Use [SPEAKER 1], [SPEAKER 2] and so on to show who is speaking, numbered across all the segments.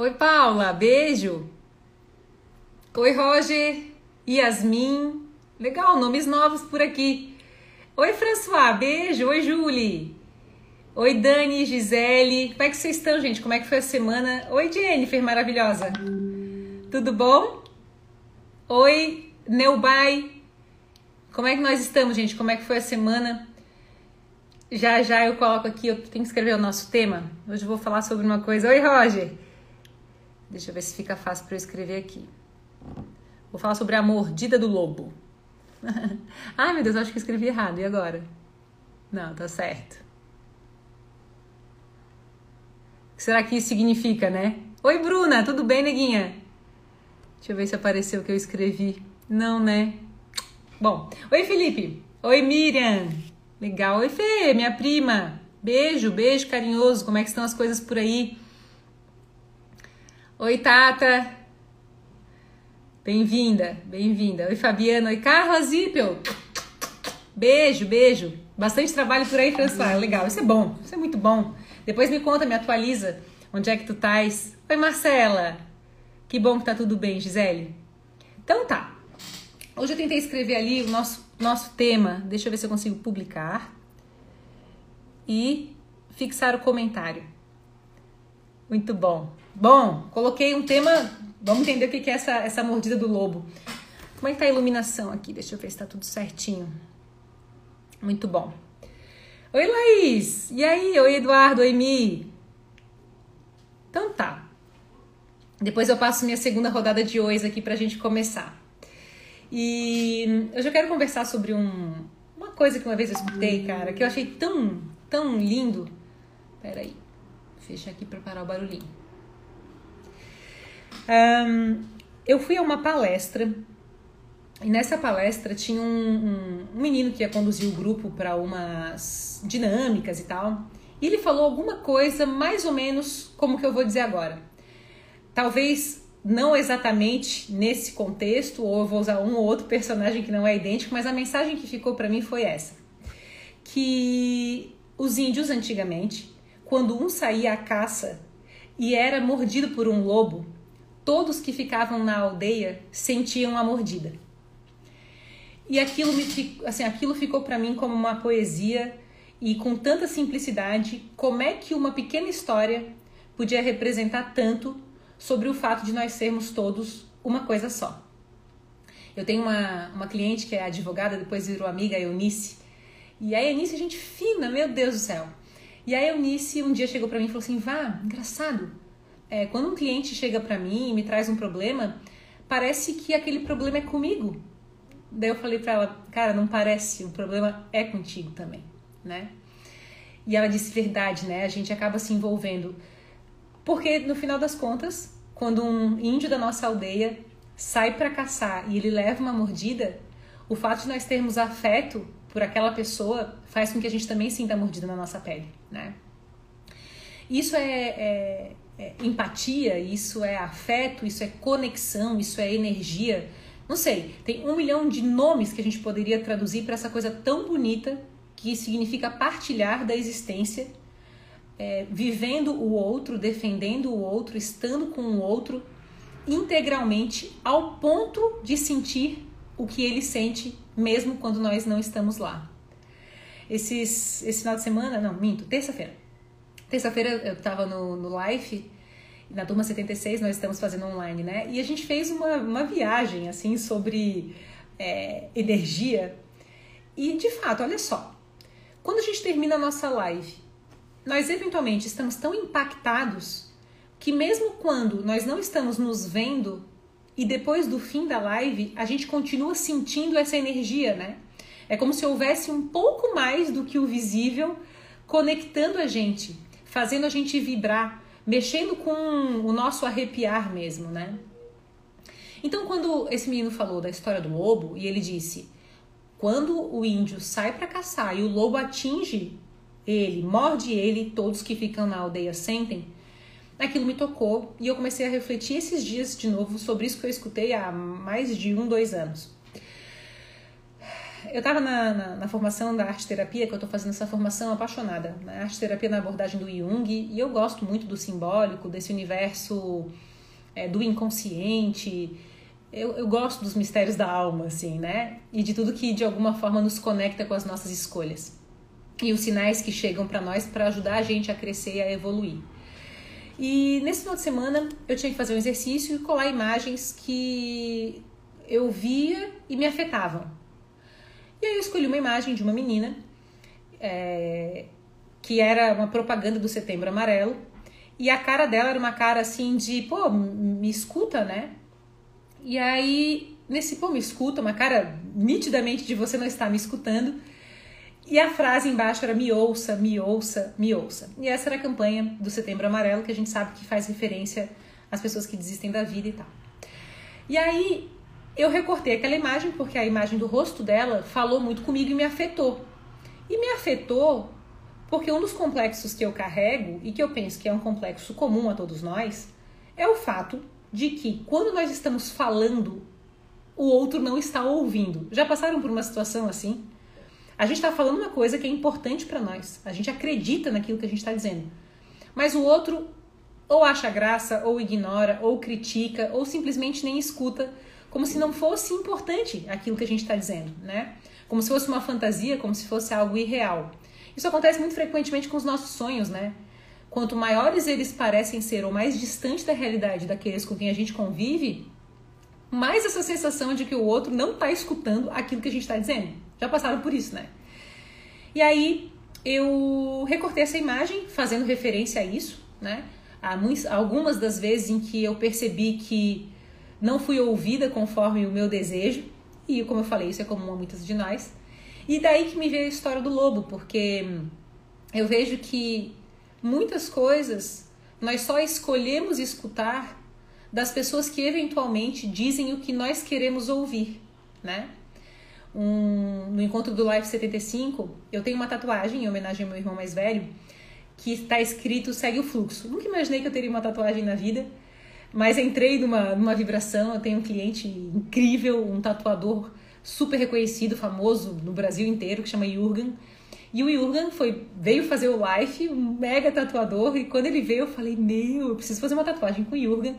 [SPEAKER 1] Oi, Paula, beijo. Oi, Roger, Yasmin. Legal, nomes novos por aqui. Oi, François, beijo. Oi, Julie. Oi, Dani, Gisele. Como é que vocês estão, gente? Como é que foi a semana? Oi, Jennifer, maravilhosa. Tudo bom? Oi, Neubai. Como é que nós estamos, gente? Como é que foi a semana? Já já eu coloco aqui, eu tenho que escrever o nosso tema. Hoje eu vou falar sobre uma coisa. Oi, Roger. Deixa eu ver se fica fácil para eu escrever aqui. Vou falar sobre a mordida do lobo. Ai, meu Deus, eu acho que escrevi errado. E agora? Não, tá certo. O que será que isso significa, né? Oi, Bruna, tudo bem, neguinha? Deixa eu ver se apareceu o que eu escrevi. Não, né? Bom, oi, Felipe. Oi, Miriam. Legal. Oi, Fê, minha prima. Beijo, beijo carinhoso. Como é que estão as coisas por aí? Oi, Tata. Bem-vinda, bem-vinda. Oi, Fabiana. Oi, Carla Zippel. Beijo, beijo. Bastante trabalho por aí, François. Legal, isso é bom, isso é muito bom. Depois me conta, me atualiza onde é que tu estás. Oi, Marcela. Que bom que tá tudo bem, Gisele. Então tá. Hoje eu tentei escrever ali o nosso, nosso tema. Deixa eu ver se eu consigo publicar. E fixar o comentário. Muito bom. Bom, coloquei um tema. Vamos entender o que é essa, essa mordida do lobo. Como é que tá a iluminação aqui? Deixa eu ver se tá tudo certinho. Muito bom. Oi, Laís! E aí? Oi, Eduardo. Oi, Mi. Então tá. Depois eu passo minha segunda rodada de ois aqui pra gente começar. E eu já quero conversar sobre um, uma coisa que uma vez eu escutei, cara, que eu achei tão, tão lindo. Pera aí. Fecha aqui pra parar o barulhinho. Um, eu fui a uma palestra e nessa palestra tinha um, um, um menino que ia conduzir o grupo para umas dinâmicas e tal. E ele falou alguma coisa mais ou menos como que eu vou dizer agora. Talvez não exatamente nesse contexto, ou eu vou usar um ou outro personagem que não é idêntico, mas a mensagem que ficou para mim foi essa: que os índios antigamente, quando um saía à caça e era mordido por um lobo, todos que ficavam na aldeia sentiam a mordida. E aquilo me assim, aquilo ficou para mim como uma poesia e com tanta simplicidade, como é que uma pequena história podia representar tanto sobre o fato de nós sermos todos uma coisa só. Eu tenho uma, uma cliente que é advogada, depois virou amiga, a Eunice. E a Eunice gente fina, meu Deus do céu. E a Eunice um dia chegou para mim e falou assim: Vá, engraçado, é, quando um cliente chega para mim e me traz um problema, parece que aquele problema é comigo. Daí eu falei para ela, cara, não parece, o problema é contigo também, né? E ela disse verdade, né? A gente acaba se envolvendo. Porque no final das contas, quando um índio da nossa aldeia sai para caçar e ele leva uma mordida, o fato de nós termos afeto por aquela pessoa faz com que a gente também sinta a mordida na nossa pele, né? Isso é, é é, empatia, isso é afeto, isso é conexão, isso é energia. Não sei, tem um milhão de nomes que a gente poderia traduzir para essa coisa tão bonita que significa partilhar da existência, é, vivendo o outro, defendendo o outro, estando com o outro integralmente ao ponto de sentir o que ele sente mesmo quando nós não estamos lá. Esses, esse final de semana, não, minto, terça-feira Terça-feira eu estava no, no live, na turma 76 nós estamos fazendo online, né? E a gente fez uma, uma viagem, assim, sobre é, energia. E, de fato, olha só. Quando a gente termina a nossa live, nós eventualmente estamos tão impactados que mesmo quando nós não estamos nos vendo e depois do fim da live, a gente continua sentindo essa energia, né? É como se houvesse um pouco mais do que o visível conectando a gente fazendo a gente vibrar, mexendo com o nosso arrepiar mesmo, né? Então, quando esse menino falou da história do lobo e ele disse: quando o índio sai para caçar e o lobo atinge ele, morde ele, todos que ficam na aldeia sentem, aquilo me tocou e eu comecei a refletir esses dias de novo sobre isso que eu escutei há mais de um, dois anos. Eu estava na, na, na, formação da arte terapia, que eu estou fazendo essa formação apaixonada, né? arte terapia na abordagem do Jung, e eu gosto muito do simbólico, desse universo é, do inconsciente. Eu, eu gosto dos mistérios da alma, assim, né? E de tudo que de alguma forma nos conecta com as nossas escolhas. E os sinais que chegam para nós para ajudar a gente a crescer e a evoluir. E nesse final de semana eu tinha que fazer um exercício e colar imagens que eu via e me afetavam. E aí eu escolhi uma imagem de uma menina é, que era uma propaganda do Setembro Amarelo e a cara dela era uma cara assim de, pô, me escuta, né? E aí, nesse pô, me escuta, uma cara nitidamente de você não estar me escutando. E a frase embaixo era me ouça, me ouça, me ouça. E essa era a campanha do Setembro Amarelo, que a gente sabe que faz referência às pessoas que desistem da vida e tal. E aí eu recortei aquela imagem porque a imagem do rosto dela falou muito comigo e me afetou. E me afetou porque um dos complexos que eu carrego e que eu penso que é um complexo comum a todos nós é o fato de que quando nós estamos falando, o outro não está ouvindo. Já passaram por uma situação assim? A gente está falando uma coisa que é importante para nós. A gente acredita naquilo que a gente está dizendo. Mas o outro ou acha graça, ou ignora, ou critica, ou simplesmente nem escuta como se não fosse importante aquilo que a gente está dizendo, né? Como se fosse uma fantasia, como se fosse algo irreal. Isso acontece muito frequentemente com os nossos sonhos, né? Quanto maiores eles parecem ser ou mais distantes da realidade daqueles com quem a gente convive, mais essa sensação de que o outro não está escutando aquilo que a gente está dizendo. Já passaram por isso, né? E aí eu recortei essa imagem fazendo referência a isso, né? Há algumas das vezes em que eu percebi que não fui ouvida conforme o meu desejo, e como eu falei, isso é comum a muitas de nós. E daí que me veio a história do lobo, porque eu vejo que muitas coisas nós só escolhemos escutar das pessoas que eventualmente dizem o que nós queremos ouvir, né? Um, no encontro do Life 75, eu tenho uma tatuagem em homenagem ao meu irmão mais velho, que está escrito segue o fluxo. Nunca imaginei que eu teria uma tatuagem na vida, mas entrei numa, numa vibração. Eu tenho um cliente incrível, um tatuador super reconhecido, famoso no Brasil inteiro, que chama Jurgen. E o Jurgen foi, veio fazer o live, um mega tatuador, e quando ele veio eu falei, meu, eu preciso fazer uma tatuagem com o Jurgen.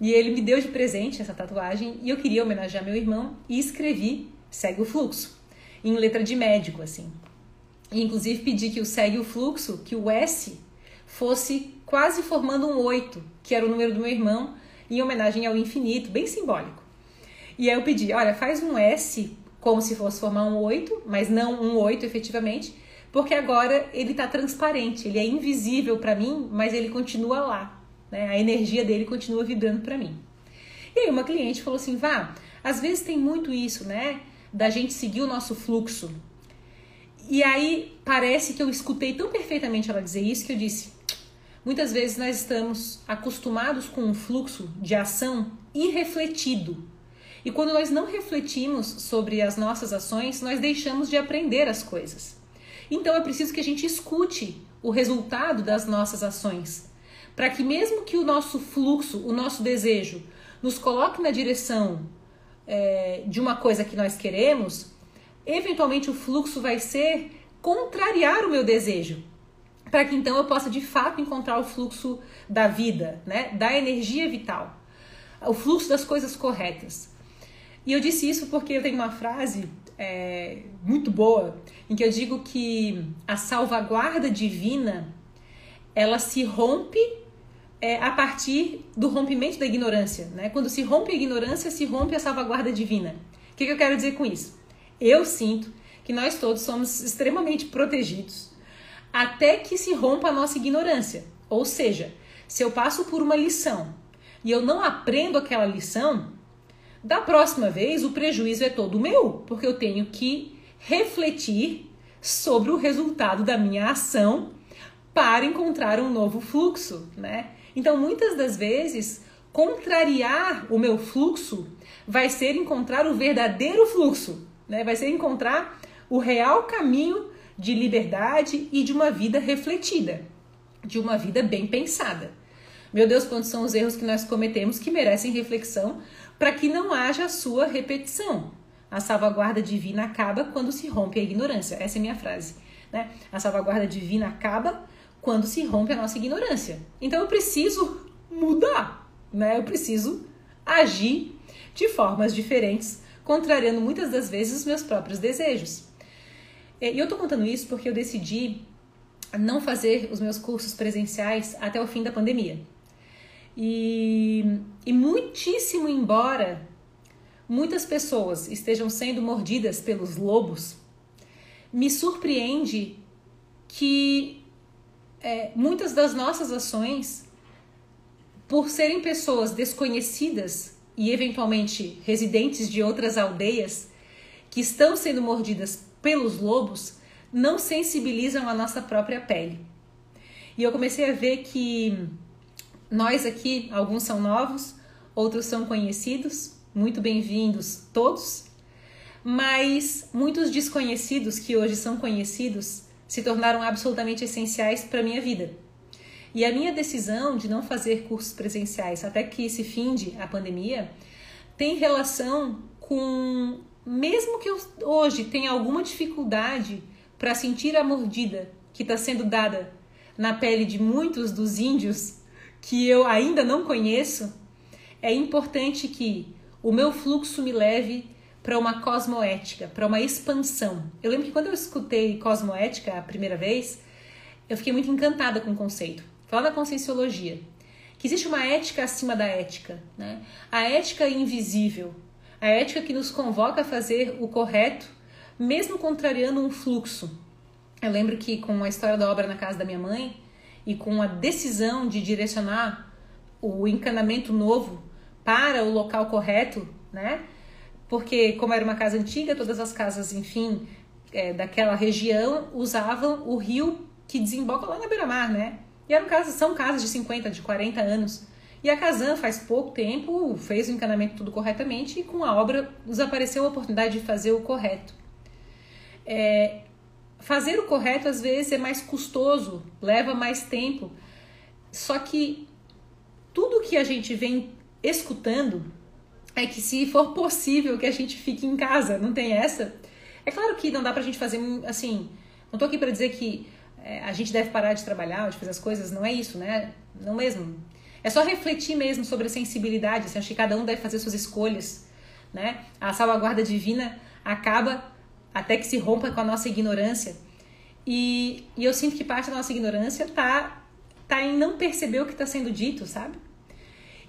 [SPEAKER 1] E ele me deu de presente essa tatuagem, e eu queria homenagear meu irmão, e escrevi Segue o Fluxo, em letra de médico, assim. E, inclusive pedi que o Segue o Fluxo, que o S fosse quase formando um oito, que era o número do meu irmão, em homenagem ao infinito, bem simbólico. E aí eu pedi, olha, faz um S como se fosse formar um oito, mas não um oito efetivamente, porque agora ele está transparente, ele é invisível para mim, mas ele continua lá, né? A energia dele continua vibrando para mim. E aí uma cliente falou assim, vá, às vezes tem muito isso, né? Da gente seguir o nosso fluxo. E aí parece que eu escutei tão perfeitamente ela dizer isso que eu disse, Muitas vezes nós estamos acostumados com um fluxo de ação irrefletido. E quando nós não refletimos sobre as nossas ações, nós deixamos de aprender as coisas. Então é preciso que a gente escute o resultado das nossas ações, para que mesmo que o nosso fluxo, o nosso desejo, nos coloque na direção é, de uma coisa que nós queremos, eventualmente o fluxo vai ser contrariar o meu desejo para que então eu possa de fato encontrar o fluxo da vida, né? Da energia vital, o fluxo das coisas corretas. E eu disse isso porque eu tenho uma frase é, muito boa em que eu digo que a salvaguarda divina ela se rompe é, a partir do rompimento da ignorância, né? Quando se rompe a ignorância, se rompe a salvaguarda divina. O que, que eu quero dizer com isso? Eu sinto que nós todos somos extremamente protegidos até que se rompa a nossa ignorância. Ou seja, se eu passo por uma lição e eu não aprendo aquela lição, da próxima vez o prejuízo é todo meu, porque eu tenho que refletir sobre o resultado da minha ação para encontrar um novo fluxo, né? Então, muitas das vezes, contrariar o meu fluxo vai ser encontrar o verdadeiro fluxo, né? Vai ser encontrar o real caminho de liberdade e de uma vida refletida, de uma vida bem pensada. Meu Deus, quantos são os erros que nós cometemos que merecem reflexão para que não haja sua repetição. A salvaguarda divina acaba quando se rompe a ignorância. Essa é minha frase. Né? A salvaguarda divina acaba quando se rompe a nossa ignorância. Então eu preciso mudar, né? Eu preciso agir de formas diferentes, contrariando muitas das vezes os meus próprios desejos. E eu tô contando isso porque eu decidi não fazer os meus cursos presenciais até o fim da pandemia. E, e muitíssimo embora muitas pessoas estejam sendo mordidas pelos lobos, me surpreende que é, muitas das nossas ações, por serem pessoas desconhecidas e eventualmente residentes de outras aldeias que estão sendo mordidas pelos lobos, não sensibilizam a nossa própria pele. E eu comecei a ver que nós aqui, alguns são novos, outros são conhecidos, muito bem-vindos todos, mas muitos desconhecidos que hoje são conhecidos se tornaram absolutamente essenciais para a minha vida. E a minha decisão de não fazer cursos presenciais até que se finde a pandemia tem relação com, mesmo que eu hoje tenha alguma dificuldade para sentir a mordida que está sendo dada na pele de muitos dos índios que eu ainda não conheço, é importante que o meu fluxo me leve para uma cosmoética, para uma expansão. Eu lembro que quando eu escutei cosmoética a primeira vez, eu fiquei muito encantada com o conceito. Fala da conscienciologia, que existe uma ética acima da ética, né? A ética invisível, a ética que nos convoca a fazer o correto, mesmo contrariando um fluxo. Eu lembro que com a história da obra na casa da minha mãe e com a decisão de direcionar o encanamento novo para o local correto, né? Porque como era uma casa antiga, todas as casas, enfim, é, daquela região usavam o rio que desemboca lá na beira-mar, né? E eram casas, são casas de 50, de 40 anos. E a Casan, faz pouco tempo, fez o encanamento tudo corretamente e com a obra nos apareceu a oportunidade de fazer o correto. É, fazer o correto às vezes é mais custoso, leva mais tempo. Só que tudo que a gente vem escutando é que se for possível que a gente fique em casa, não tem essa. É claro que não dá pra gente fazer assim. Não tô aqui para dizer que é, a gente deve parar de trabalhar, de fazer as coisas, não é isso, né? Não mesmo. É só refletir mesmo sobre a sensibilidade. Assim, acho que cada um deve fazer suas escolhas, né? A salvaguarda divina acaba até que se rompa com a nossa ignorância. E, e eu sinto que parte da nossa ignorância tá, tá em não perceber o que está sendo dito, sabe?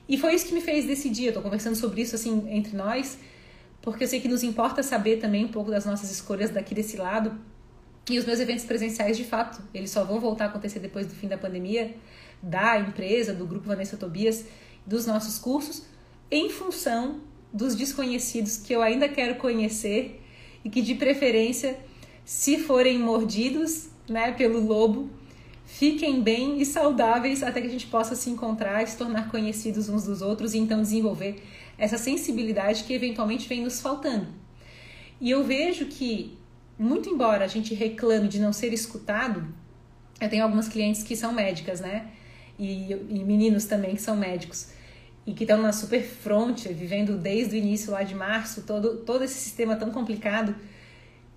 [SPEAKER 1] E foi isso que me fez decidir. Eu tô conversando sobre isso assim entre nós, porque eu sei que nos importa saber também um pouco das nossas escolhas daqui desse lado. E os meus eventos presenciais, de fato, eles só vão voltar a acontecer depois do fim da pandemia, da empresa, do grupo Vanessa Tobias, dos nossos cursos, em função dos desconhecidos que eu ainda quero conhecer e que de preferência, se forem mordidos, né, pelo lobo, Fiquem bem e saudáveis até que a gente possa se encontrar se tornar conhecidos uns dos outros e então desenvolver essa sensibilidade que eventualmente vem nos faltando. E eu vejo que, muito embora a gente reclame de não ser escutado, eu tenho algumas clientes que são médicas, né? E, e meninos também que são médicos e que estão na super fronte, vivendo desde o início lá de março, todo, todo esse sistema tão complicado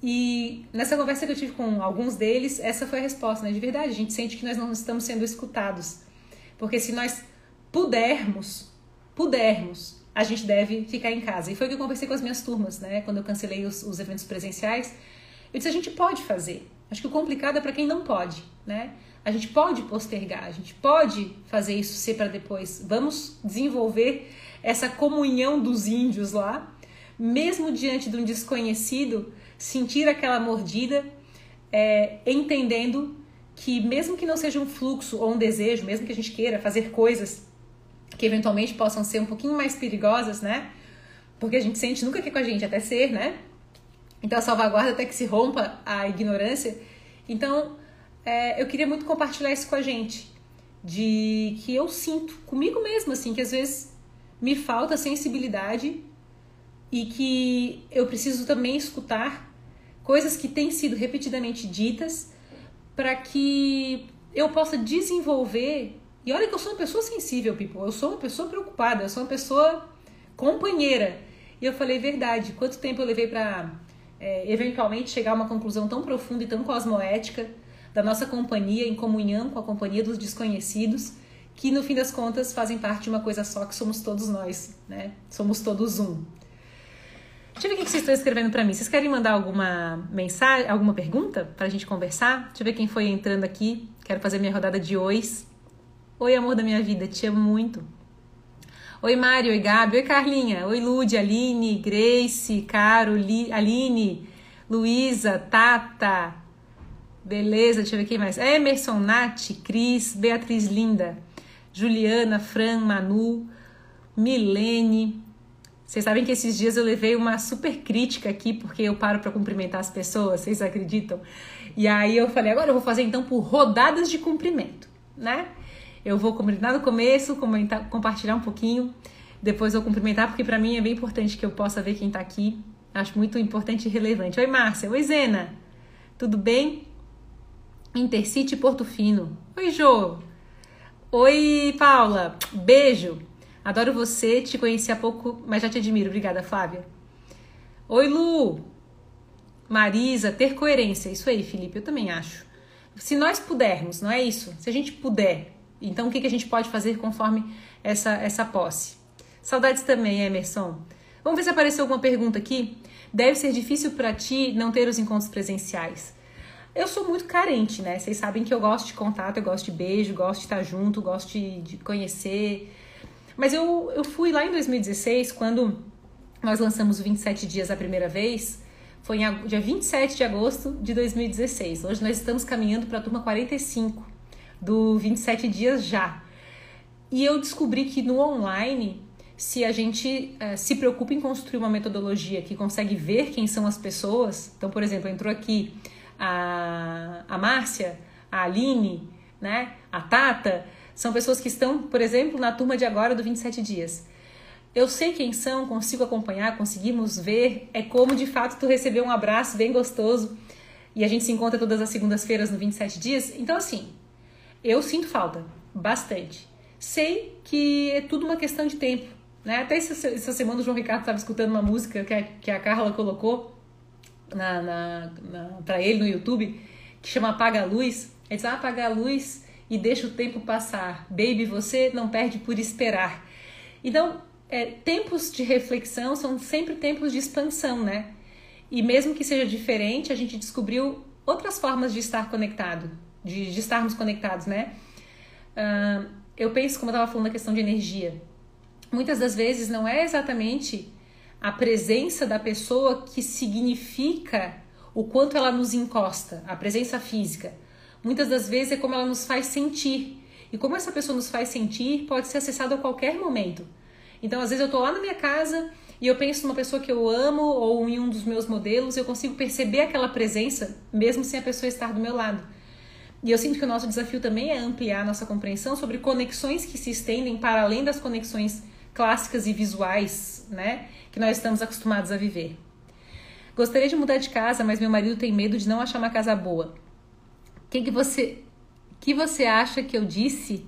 [SPEAKER 1] e nessa conversa que eu tive com alguns deles, essa foi a resposta, né? De verdade, a gente sente que nós não estamos sendo escutados. Porque se nós pudermos, pudermos, a gente deve ficar em casa. E foi o que eu conversei com as minhas turmas, né? Quando eu cancelei os, os eventos presenciais. Eu disse, a gente pode fazer. Acho que o complicado é para quem não pode, né? A gente pode postergar, a gente pode fazer isso ser para depois. Vamos desenvolver essa comunhão dos índios lá, mesmo diante de um desconhecido, sentir aquela mordida, é, entendendo que mesmo que não seja um fluxo ou um desejo, mesmo que a gente queira fazer coisas que eventualmente possam ser um pouquinho mais perigosas, né? Porque a gente sente nunca que é com a gente, até ser, né? Então a salvaguarda até que se rompa a ignorância. Então é, eu queria muito compartilhar isso com a gente, de que eu sinto comigo mesma, assim, que às vezes me falta sensibilidade e que eu preciso também escutar coisas que têm sido repetidamente ditas para que eu possa desenvolver. E olha que eu sou uma pessoa sensível, people. Eu sou uma pessoa preocupada, eu sou uma pessoa companheira. E eu falei, verdade, quanto tempo eu levei para é, eventualmente chegar a uma conclusão tão profunda e tão cosmoética da nossa companhia em comunhão com a companhia dos desconhecidos, que no fim das contas fazem parte de uma coisa só que somos todos nós, né? Somos todos um. Deixa eu ver o que vocês estão escrevendo para mim. Vocês querem mandar alguma mensagem, alguma pergunta para a gente conversar? Deixa eu ver quem foi entrando aqui. Quero fazer minha rodada de ois. Oi, amor da minha vida, te amo muito. Oi, Mário, oi, Gabi, oi, Carlinha, oi, Lude, Aline, Grace, Caro, Li, Aline, Luísa, Tata, beleza, deixa eu ver quem mais. Emerson, Nath, Cris, Beatriz Linda, Juliana, Fran, Manu, Milene. Vocês sabem que esses dias eu levei uma super crítica aqui porque eu paro para cumprimentar as pessoas, vocês acreditam? E aí eu falei, agora eu vou fazer então por rodadas de cumprimento, né? Eu vou cumprimentar no começo, comentar, compartilhar um pouquinho, depois eu cumprimentar, porque para mim é bem importante que eu possa ver quem tá aqui. Acho muito importante e relevante. Oi, Márcia. Oi, Zena. Tudo bem? Intercity Porto Fino. Oi, Jô. Oi, Paula. Beijo. Adoro você, te conheci há pouco, mas já te admiro. Obrigada, Flávia. Oi, Lu. Marisa, ter coerência. Isso aí, Felipe, eu também acho. Se nós pudermos, não é isso? Se a gente puder então, o que, que a gente pode fazer conforme essa, essa posse? Saudades também, Emerson. Vamos ver se apareceu alguma pergunta aqui. Deve ser difícil para ti não ter os encontros presenciais. Eu sou muito carente, né? Vocês sabem que eu gosto de contato, eu gosto de beijo, gosto de estar junto, gosto de, de conhecer. Mas eu, eu fui lá em 2016, quando nós lançamos o 27 Dias a primeira vez. Foi em, dia 27 de agosto de 2016. Hoje nós estamos caminhando para a turma 45 do 27 dias já. E eu descobri que no online, se a gente uh, se preocupa em construir uma metodologia que consegue ver quem são as pessoas, então, por exemplo, entrou aqui a, a Márcia, a Aline, né, a Tata, são pessoas que estão, por exemplo, na turma de agora do 27 dias. Eu sei quem são, consigo acompanhar, conseguimos ver. É como de fato tu receber um abraço bem gostoso e a gente se encontra todas as segundas-feiras no 27 dias. Então, assim, eu sinto falta, bastante. Sei que é tudo uma questão de tempo. Né? Até essa, essa semana o João Ricardo estava escutando uma música que que a Carla colocou na, na, na para ele no YouTube, que chama Apaga a Luz. Ele diz, ah, apaga a luz e deixa o tempo passar. Baby, você não perde por esperar. Então, é, tempos de reflexão são sempre tempos de expansão, né? E mesmo que seja diferente, a gente descobriu outras formas de estar conectado de, de estarmos conectados, né? Uh, eu penso, como eu estava falando, da questão de energia. Muitas das vezes não é exatamente a presença da pessoa que significa o quanto ela nos encosta, a presença física. Muitas das vezes é como ela nos faz sentir. E como essa pessoa nos faz sentir pode ser acessado a qualquer momento. Então, às vezes, eu estou lá na minha casa e eu penso numa pessoa que eu amo ou em um dos meus modelos, eu consigo perceber aquela presença mesmo sem a pessoa estar do meu lado. E eu sinto que o nosso desafio também é ampliar nossa compreensão sobre conexões que se estendem para além das conexões clássicas e visuais, né, que nós estamos acostumados a viver. Gostaria de mudar de casa, mas meu marido tem medo de não achar uma casa boa. O que, que você que você acha que eu disse?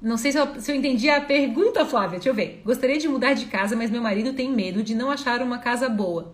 [SPEAKER 1] Não sei se eu, se eu entendi a pergunta, Flávia. Deixa eu ver. Gostaria de mudar de casa, mas meu marido tem medo de não achar uma casa boa.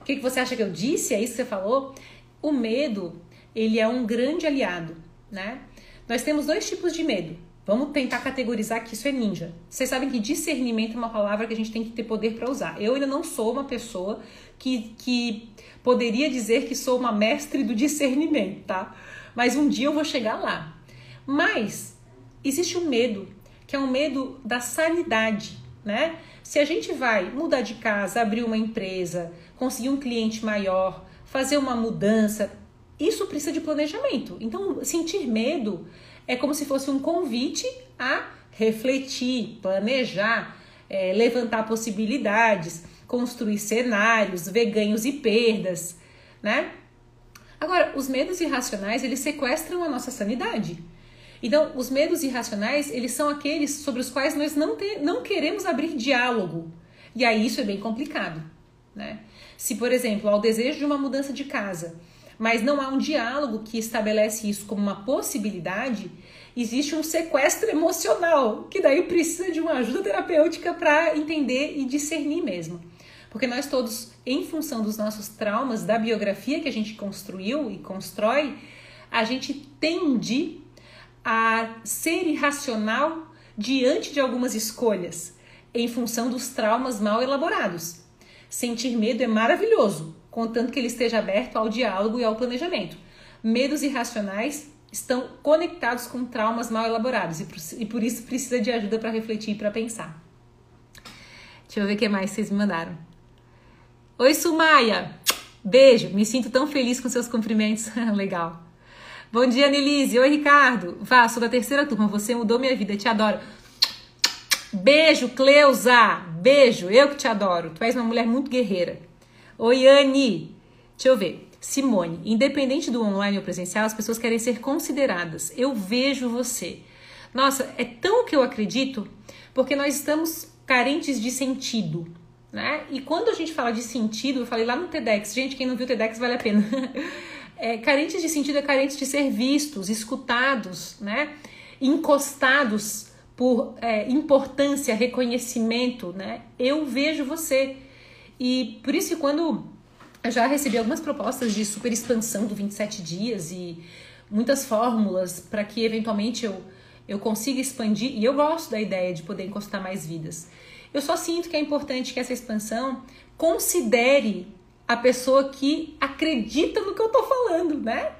[SPEAKER 1] O que, que você acha que eu disse? É isso que você falou? O medo, ele é um grande aliado, né? Nós temos dois tipos de medo. Vamos tentar categorizar que isso é ninja. Vocês sabem que discernimento é uma palavra que a gente tem que ter poder para usar. Eu ainda não sou uma pessoa que, que poderia dizer que sou uma mestre do discernimento, tá? Mas um dia eu vou chegar lá. Mas existe um medo, que é um medo da sanidade, né? Se a gente vai mudar de casa, abrir uma empresa, conseguir um cliente maior, fazer uma mudança, isso precisa de planejamento. Então, sentir medo é como se fosse um convite a refletir, planejar, é, levantar possibilidades, construir cenários, ver ganhos e perdas, né? Agora, os medos irracionais, eles sequestram a nossa sanidade. Então, os medos irracionais, eles são aqueles sobre os quais nós não, te, não queremos abrir diálogo. E aí isso é bem complicado, né? Se, por exemplo, há o desejo de uma mudança de casa, mas não há um diálogo que estabelece isso como uma possibilidade, existe um sequestro emocional, que daí precisa de uma ajuda terapêutica para entender e discernir mesmo. Porque nós todos, em função dos nossos traumas, da biografia que a gente construiu e constrói, a gente tende a ser irracional diante de algumas escolhas, em função dos traumas mal elaborados. Sentir medo é maravilhoso, contanto que ele esteja aberto ao diálogo e ao planejamento. Medos irracionais estão conectados com traumas mal elaborados e por, e por isso precisa de ajuda para refletir e para pensar. Deixa eu ver o que mais vocês me mandaram. Oi, Sumaia! Beijo, me sinto tão feliz com seus cumprimentos. Legal. Bom dia, Nelise. Oi, Ricardo. Vá, sou da terceira turma. Você mudou minha vida. Te adoro. Beijo, Cleusa. Beijo. Eu que te adoro. Tu és uma mulher muito guerreira. Oi, Anne. Deixa eu ver. Simone, independente do online ou presencial, as pessoas querem ser consideradas. Eu vejo você. Nossa, é tão que eu acredito, porque nós estamos carentes de sentido, né? E quando a gente fala de sentido, eu falei lá no TEDx, gente, quem não viu o TEDx vale a pena. É, carentes de sentido é carentes de ser vistos, escutados, né? Encostados por é, importância, reconhecimento, né? Eu vejo você. E por isso que quando eu já recebi algumas propostas de super expansão do 27 dias e muitas fórmulas para que eventualmente eu, eu consiga expandir. E eu gosto da ideia de poder encostar mais vidas. Eu só sinto que é importante que essa expansão considere a pessoa que acredita no que eu estou falando, né?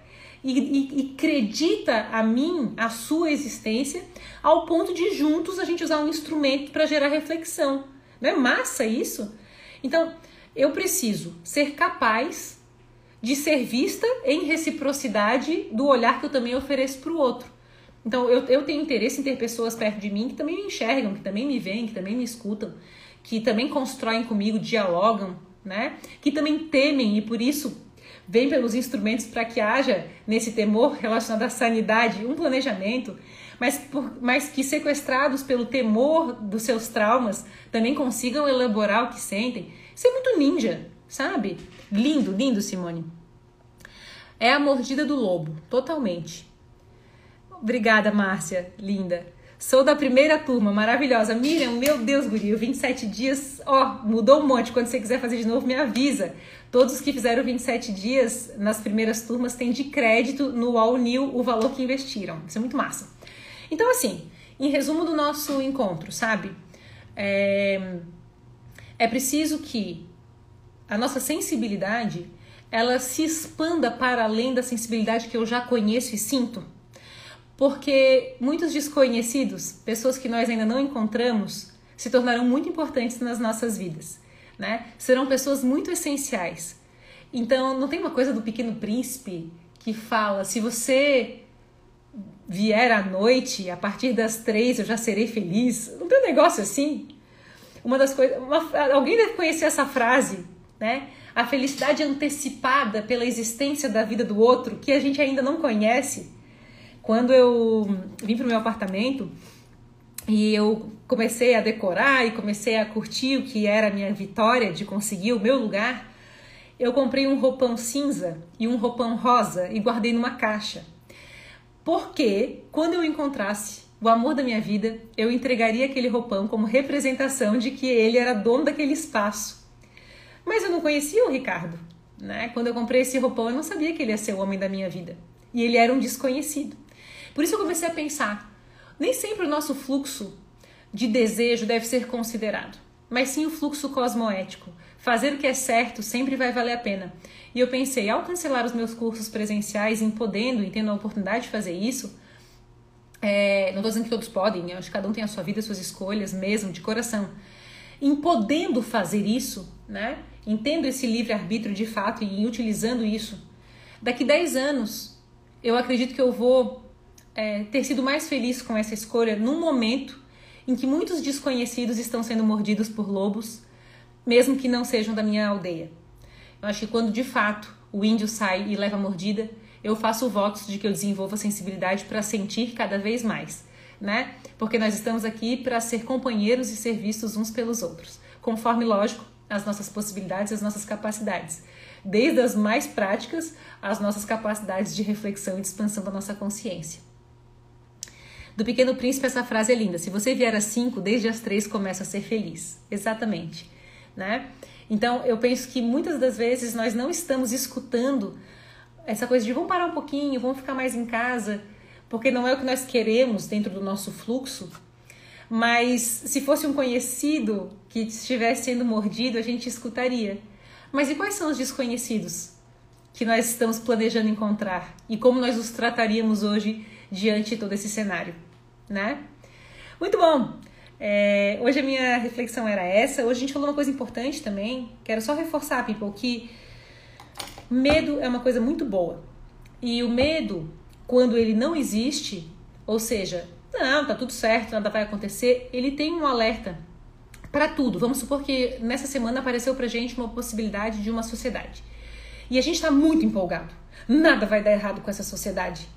[SPEAKER 1] E, e, e, acredita a mim, a sua existência, ao ponto de juntos a gente usar um instrumento para gerar reflexão. Não é massa isso? Então, eu preciso ser capaz de ser vista em reciprocidade do olhar que eu também ofereço para o outro. Então, eu, eu tenho interesse em ter pessoas perto de mim que também me enxergam, que também me veem, que também me escutam, que também constroem comigo, dialogam, né? Que também temem e por isso vêm pelos instrumentos para que haja nesse temor relacionado à sanidade um planejamento, mas, por, mas que sequestrados pelo temor dos seus traumas também consigam elaborar o que sentem isso é muito ninja, sabe? Lindo, lindo, Simone. É a mordida do lobo, totalmente. Obrigada, Márcia, linda. Sou da primeira turma, maravilhosa. Miriam, meu Deus, guri, 27 dias, ó, mudou um monte. Quando você quiser fazer de novo, me avisa. Todos que fizeram 27 dias nas primeiras turmas têm de crédito no All New o valor que investiram. Isso é muito massa. Então, assim, em resumo do nosso encontro, sabe? É é preciso que a nossa sensibilidade ela se expanda para além da sensibilidade que eu já conheço e sinto. Porque muitos desconhecidos, pessoas que nós ainda não encontramos, se tornarão muito importantes nas nossas vidas, né? Serão pessoas muito essenciais. Então, não tem uma coisa do Pequeno Príncipe que fala: se você vier à noite, a partir das três eu já serei feliz. Não tem um negócio assim? Uma das coisas. Alguém deve conhecer essa frase, né? A felicidade antecipada pela existência da vida do outro, que a gente ainda não conhece. Quando eu vim para o meu apartamento e eu comecei a decorar e comecei a curtir o que era a minha vitória de conseguir o meu lugar, eu comprei um roupão cinza e um roupão rosa e guardei numa caixa. Porque quando eu encontrasse o amor da minha vida, eu entregaria aquele roupão como representação de que ele era dono daquele espaço. Mas eu não conhecia o Ricardo. Né? Quando eu comprei esse roupão, eu não sabia que ele ia ser o homem da minha vida. E ele era um desconhecido. Por isso eu comecei a pensar: nem sempre o nosso fluxo de desejo deve ser considerado, mas sim o fluxo cosmoético. Fazer o que é certo sempre vai valer a pena. E eu pensei, ao cancelar os meus cursos presenciais, em podendo e tendo a oportunidade de fazer isso, é, não estou dizendo que todos podem, eu acho que cada um tem a sua vida, suas escolhas mesmo, de coração. Em podendo fazer isso, né? Entendo esse livre-arbítrio de fato e utilizando isso, daqui 10 anos, eu acredito que eu vou é, ter sido mais feliz com essa escolha num momento em que muitos desconhecidos estão sendo mordidos por lobos, mesmo que não sejam da minha aldeia. Acho que quando de fato o índio sai e leva a mordida, eu faço votos de que eu desenvolva sensibilidade para sentir cada vez mais, né? Porque nós estamos aqui para ser companheiros e ser vistos uns pelos outros, conforme, lógico, as nossas possibilidades, as nossas capacidades, desde as mais práticas às nossas capacidades de reflexão e de expansão da nossa consciência. Do Pequeno Príncipe, essa frase é linda. Se você vier às 5, desde as 3 começa a ser feliz. Exatamente. Né? Então, eu penso que muitas das vezes nós não estamos escutando essa coisa de vamos parar um pouquinho, vamos ficar mais em casa, porque não é o que nós queremos dentro do nosso fluxo. Mas se fosse um conhecido que estivesse sendo mordido, a gente escutaria. Mas e quais são os desconhecidos que nós estamos planejando encontrar? E como nós os trataríamos hoje diante de todo esse cenário, né? Muito bom! É, hoje a minha reflexão era essa. Hoje a gente falou uma coisa importante também. Quero só reforçar, people, que medo é uma coisa muito boa. E o medo, quando ele não existe, ou seja, não, tá tudo certo, nada vai acontecer, ele tem um alerta para tudo. Vamos supor que nessa semana apareceu pra gente uma possibilidade de uma sociedade. E a gente está muito empolgado. Nada vai dar errado com essa sociedade.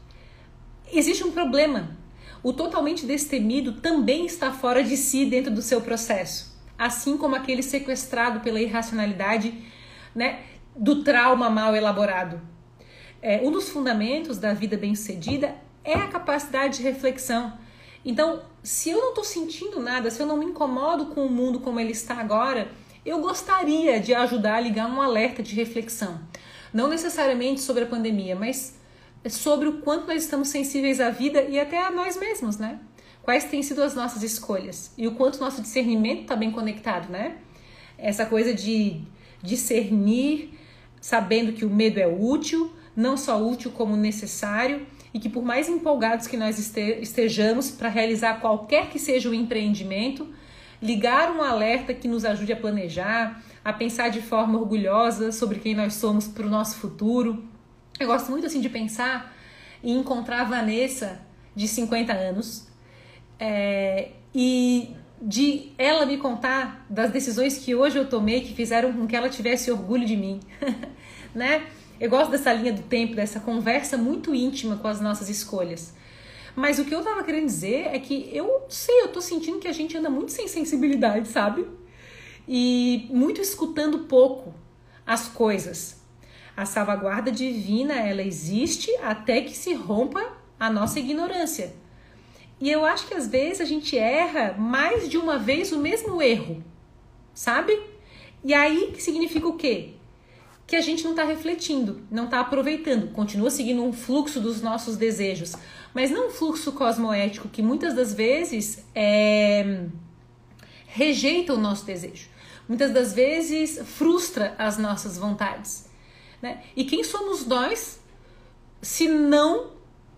[SPEAKER 1] Existe um problema o totalmente destemido também está fora de si dentro do seu processo, assim como aquele sequestrado pela irracionalidade, né, do trauma mal elaborado. É, um dos fundamentos da vida bem-sucedida é a capacidade de reflexão. Então, se eu não estou sentindo nada, se eu não me incomodo com o mundo como ele está agora, eu gostaria de ajudar a ligar um alerta de reflexão. Não necessariamente sobre a pandemia, mas sobre o quanto nós estamos sensíveis à vida e até a nós mesmos, né? Quais têm sido as nossas escolhas e o quanto nosso discernimento está bem conectado, né? Essa coisa de discernir, sabendo que o medo é útil, não só útil como necessário e que por mais empolgados que nós estejamos para realizar qualquer que seja o empreendimento, ligar um alerta que nos ajude a planejar, a pensar de forma orgulhosa sobre quem nós somos para o nosso futuro eu gosto muito assim de pensar e encontrar a Vanessa de 50 anos é, e de ela me contar das decisões que hoje eu tomei que fizeram com que ela tivesse orgulho de mim, né? Eu gosto dessa linha do tempo, dessa conversa muito íntima com as nossas escolhas. Mas o que eu tava querendo dizer é que eu sei, eu tô sentindo que a gente anda muito sem sensibilidade, sabe? E muito escutando pouco as coisas. A salvaguarda divina, ela existe até que se rompa a nossa ignorância. E eu acho que às vezes a gente erra mais de uma vez o mesmo erro, sabe? E aí que significa o quê? Que a gente não está refletindo, não está aproveitando, continua seguindo um fluxo dos nossos desejos, mas não um fluxo cosmoético que muitas das vezes é... rejeita o nosso desejo, muitas das vezes frustra as nossas vontades. Né? E quem somos nós se não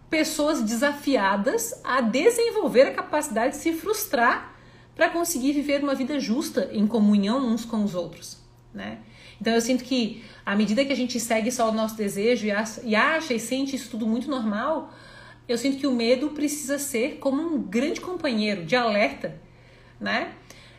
[SPEAKER 1] pessoas desafiadas a desenvolver a capacidade de se frustrar para conseguir viver uma vida justa em comunhão uns com os outros, né? Então eu sinto que à medida que a gente segue só o nosso desejo e acha e sente isso tudo muito normal, eu sinto que o medo precisa ser como um grande companheiro de alerta, né?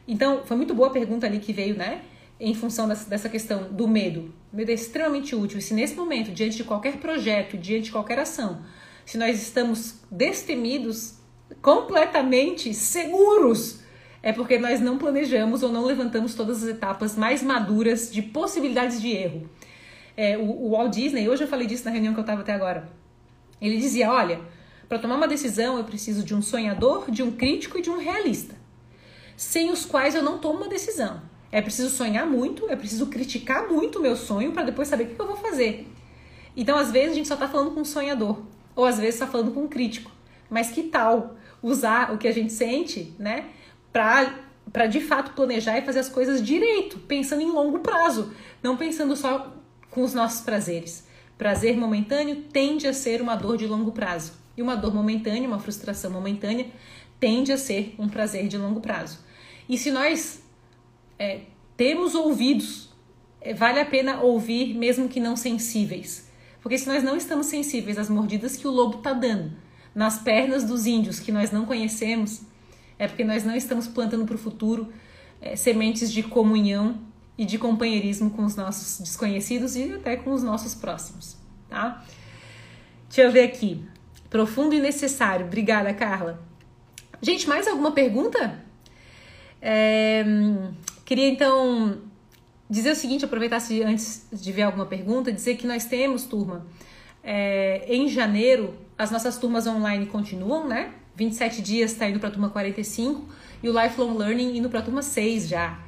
[SPEAKER 1] Então foi muito boa a pergunta ali que veio, né? em função dessa questão do medo. Medo é extremamente útil. E se nesse momento, diante de qualquer projeto, diante de qualquer ação, se nós estamos destemidos, completamente seguros, é porque nós não planejamos ou não levantamos todas as etapas mais maduras de possibilidades de erro. É, o, o Walt Disney, hoje eu falei disso na reunião que eu estava até agora, ele dizia: olha, para tomar uma decisão eu preciso de um sonhador, de um crítico e de um realista, sem os quais eu não tomo uma decisão. É preciso sonhar muito, é preciso criticar muito o meu sonho para depois saber o que eu vou fazer. Então, às vezes, a gente só está falando com um sonhador, ou às vezes está falando com um crítico. Mas que tal usar o que a gente sente, né, para de fato planejar e fazer as coisas direito, pensando em longo prazo, não pensando só com os nossos prazeres. Prazer momentâneo tende a ser uma dor de longo prazo. E uma dor momentânea, uma frustração momentânea, tende a ser um prazer de longo prazo. E se nós é, temos ouvidos, é, vale a pena ouvir mesmo que não sensíveis. Porque se nós não estamos sensíveis às mordidas que o lobo está dando nas pernas dos índios que nós não conhecemos, é porque nós não estamos plantando para o futuro é, sementes de comunhão e de companheirismo com os nossos desconhecidos e até com os nossos próximos, tá? Deixa eu ver aqui. Profundo e necessário. Obrigada, Carla. Gente, mais alguma pergunta? É, Queria então dizer o seguinte, aproveitar se antes de ver alguma pergunta, dizer que nós temos, turma, é, em janeiro, as nossas turmas online continuam, né? 27 dias está indo para a turma 45 e o Lifelong Learning indo para a turma 6 já.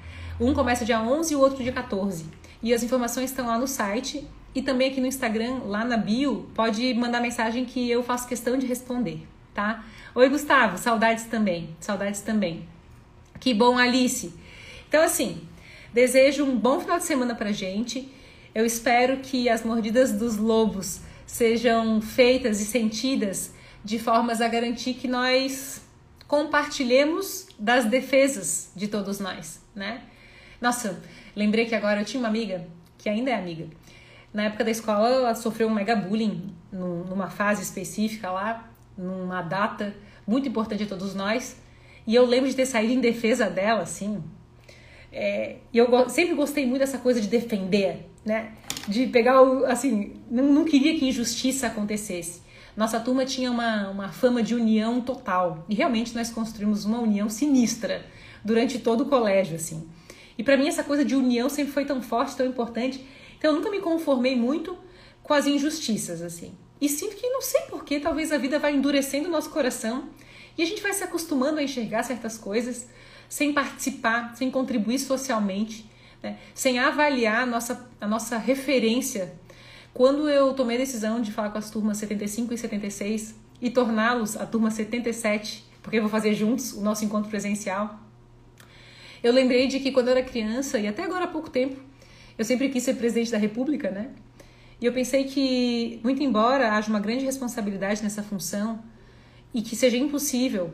[SPEAKER 1] Um começa dia 11 e o outro dia 14. E as informações estão lá no site e também aqui no Instagram, lá na bio, pode mandar mensagem que eu faço questão de responder, tá? Oi, Gustavo, saudades também, saudades também. Que bom, Alice. Então, assim, desejo um bom final de semana pra gente. Eu espero que as mordidas dos lobos sejam feitas e sentidas de formas a garantir que nós compartilhemos das defesas de todos nós, né? Nossa, lembrei que agora eu tinha uma amiga, que ainda é amiga. Na época da escola, ela sofreu um mega bullying numa fase específica lá, numa data muito importante a todos nós. E eu lembro de ter saído em defesa dela, assim. É, e eu sempre gostei muito dessa coisa de defender, né? De pegar o. Assim, não, não queria que injustiça acontecesse. Nossa turma tinha uma, uma fama de união total. E realmente nós construímos uma união sinistra durante todo o colégio, assim. E para mim essa coisa de união sempre foi tão forte, tão importante. Então eu nunca me conformei muito com as injustiças, assim. E sinto que não sei porquê, talvez a vida vai endurecendo o nosso coração e a gente vai se acostumando a enxergar certas coisas sem participar, sem contribuir socialmente, né? sem avaliar a nossa, a nossa referência. Quando eu tomei a decisão de falar com as turmas 75 e 76 e torná-los a turma 77, porque vou fazer juntos o nosso encontro presencial, eu lembrei de que quando eu era criança, e até agora há pouco tempo, eu sempre quis ser presidente da República, né? E eu pensei que, muito embora haja uma grande responsabilidade nessa função e que seja impossível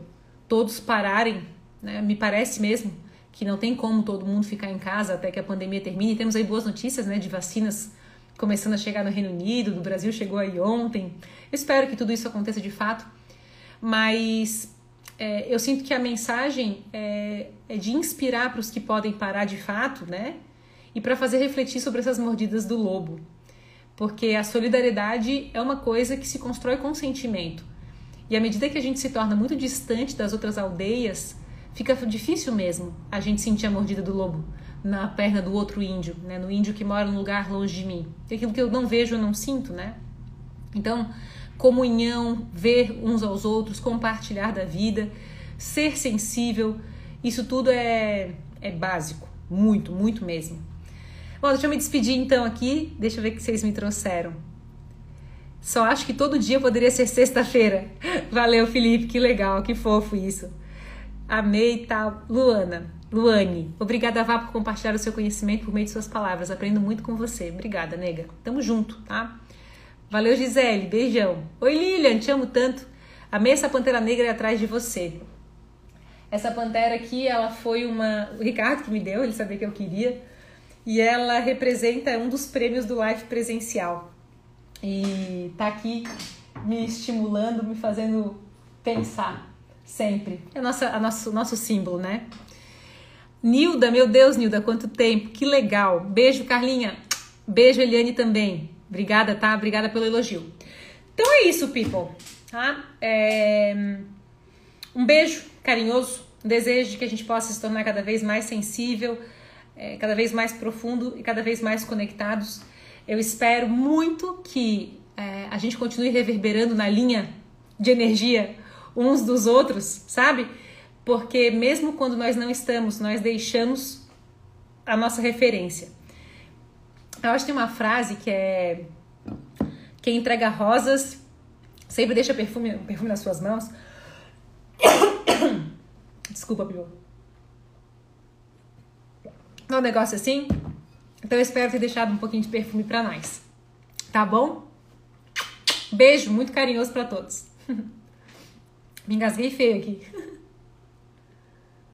[SPEAKER 1] todos pararem, né? Me parece mesmo que não tem como todo mundo ficar em casa até que a pandemia termine. Temos aí boas notícias, né, de vacinas começando a chegar no Reino Unido, do Brasil chegou aí ontem. Eu espero que tudo isso aconteça de fato, mas é, eu sinto que a mensagem é, é de inspirar para os que podem parar de fato, né? E para fazer refletir sobre essas mordidas do lobo. Porque a solidariedade é uma coisa que se constrói com sentimento. E à medida que a gente se torna muito distante das outras aldeias, fica difícil mesmo a gente sentir a mordida do lobo na perna do outro índio, né? No índio que mora num lugar longe de mim. Aquilo que eu não vejo, eu não sinto, né? Então, comunhão, ver uns aos outros, compartilhar da vida, ser sensível, isso tudo é, é básico, muito, muito mesmo. Bom, deixa eu me despedir então aqui, deixa eu ver o que vocês me trouxeram. Só acho que todo dia poderia ser sexta-feira. Valeu, Felipe, que legal, que fofo isso. Amei, tá? Luana, Luane, obrigada, Vá, por compartilhar o seu conhecimento por meio de suas palavras. Aprendo muito com você. Obrigada, nega. Tamo junto, tá? Valeu, Gisele. Beijão. Oi, Lilian. Te amo tanto. Amei essa pantera negra atrás de você. Essa pantera aqui, ela foi uma. O Ricardo que me deu, ele sabia que eu queria. E ela representa um dos prêmios do Life presencial. E tá aqui me estimulando, me fazendo pensar sempre. É nossa, a nosso, nosso símbolo, né? Nilda, meu Deus, Nilda, quanto tempo, que legal. Beijo, Carlinha. Beijo, Eliane também. Obrigada, tá? Obrigada pelo elogio. Então é isso, people. Tá? É... Um beijo carinhoso, um desejo de que a gente possa se tornar cada vez mais sensível, é, cada vez mais profundo e cada vez mais conectados. Eu espero muito que é, a gente continue reverberando na linha de energia uns dos outros, sabe? Porque mesmo quando nós não estamos, nós deixamos a nossa referência. Eu acho que tem uma frase que é: Quem entrega rosas sempre deixa perfume, perfume nas suas mãos. Desculpa. Não é um negócio assim? Então eu espero ter deixado um pouquinho de perfume para nós. Tá bom? Beijo muito carinhoso para todos. Me engasguei feio aqui.